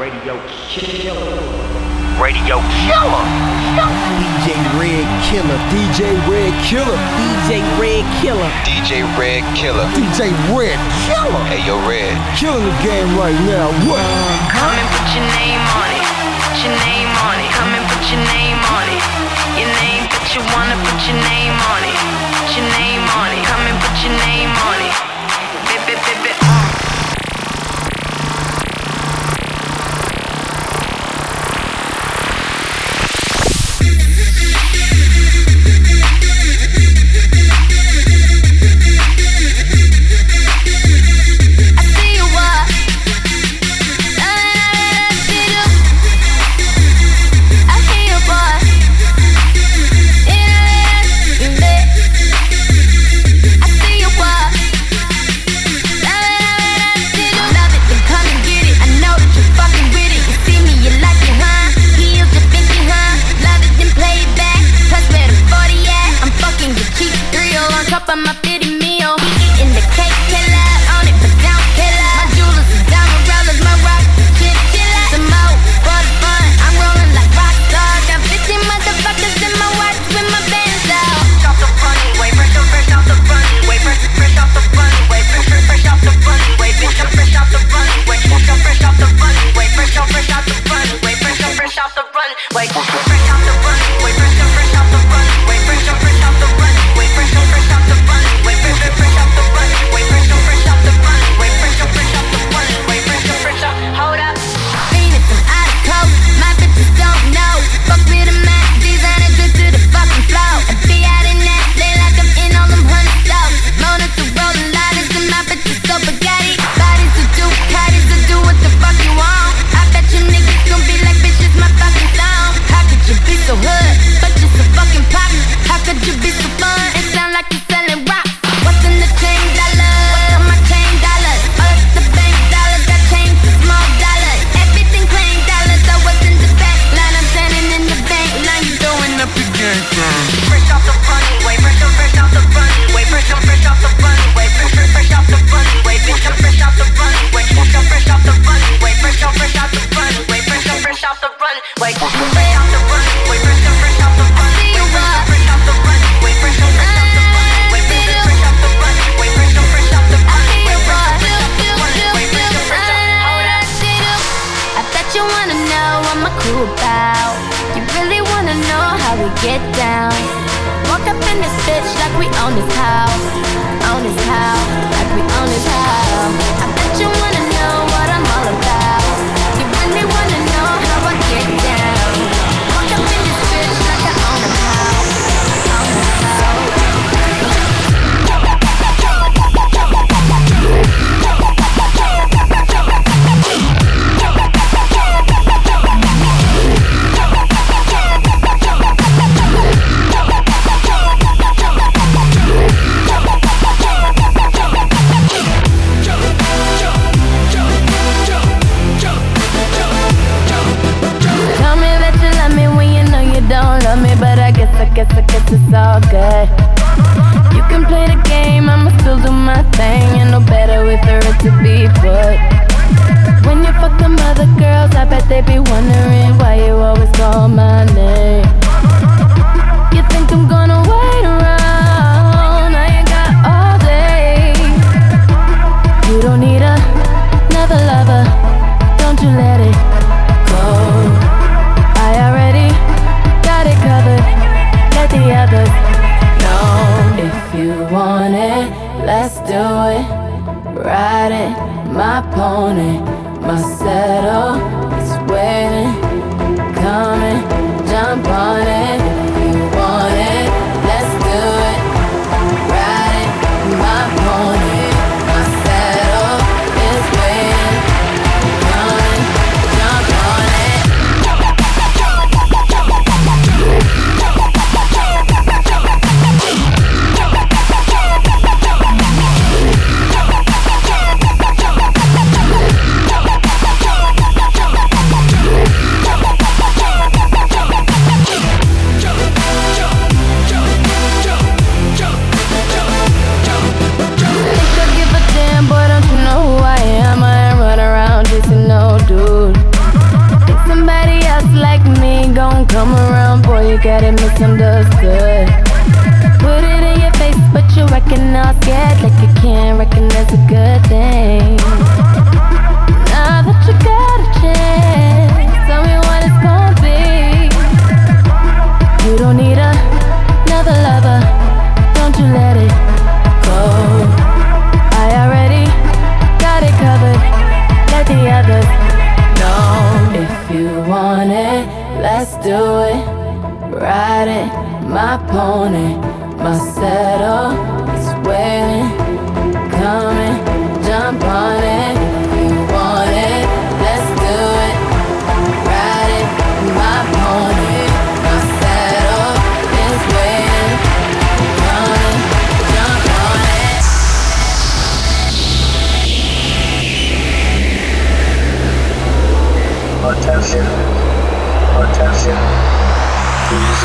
Radio Killer. Radio Killer. DJ Red Killer. DJ Red Killer. DJ Red Killer. DJ Red Killer. DJ Red Killer. Hey yo, Red. Killing the game right now. What? Come and put your name on it. Put your name on it. Come and put your name on it. Your name but you wanna put your name on it. Put your name on it. Come and put your name on it. it got it misunderstood. Put it in your face, but you reckon all like you can't recognize a good thing. Now that you got a chance, tell me what it's gonna be. You don't need another lover, don't you let it go. I already got it covered, let the others know. If you want it, let's do it. Ride it, my pony, my saddle is waiting, coming, jump on it. You want it, let's do it. Ride it, my pony, my saddle is waiting, coming, jump on it. Attention. Attention. Please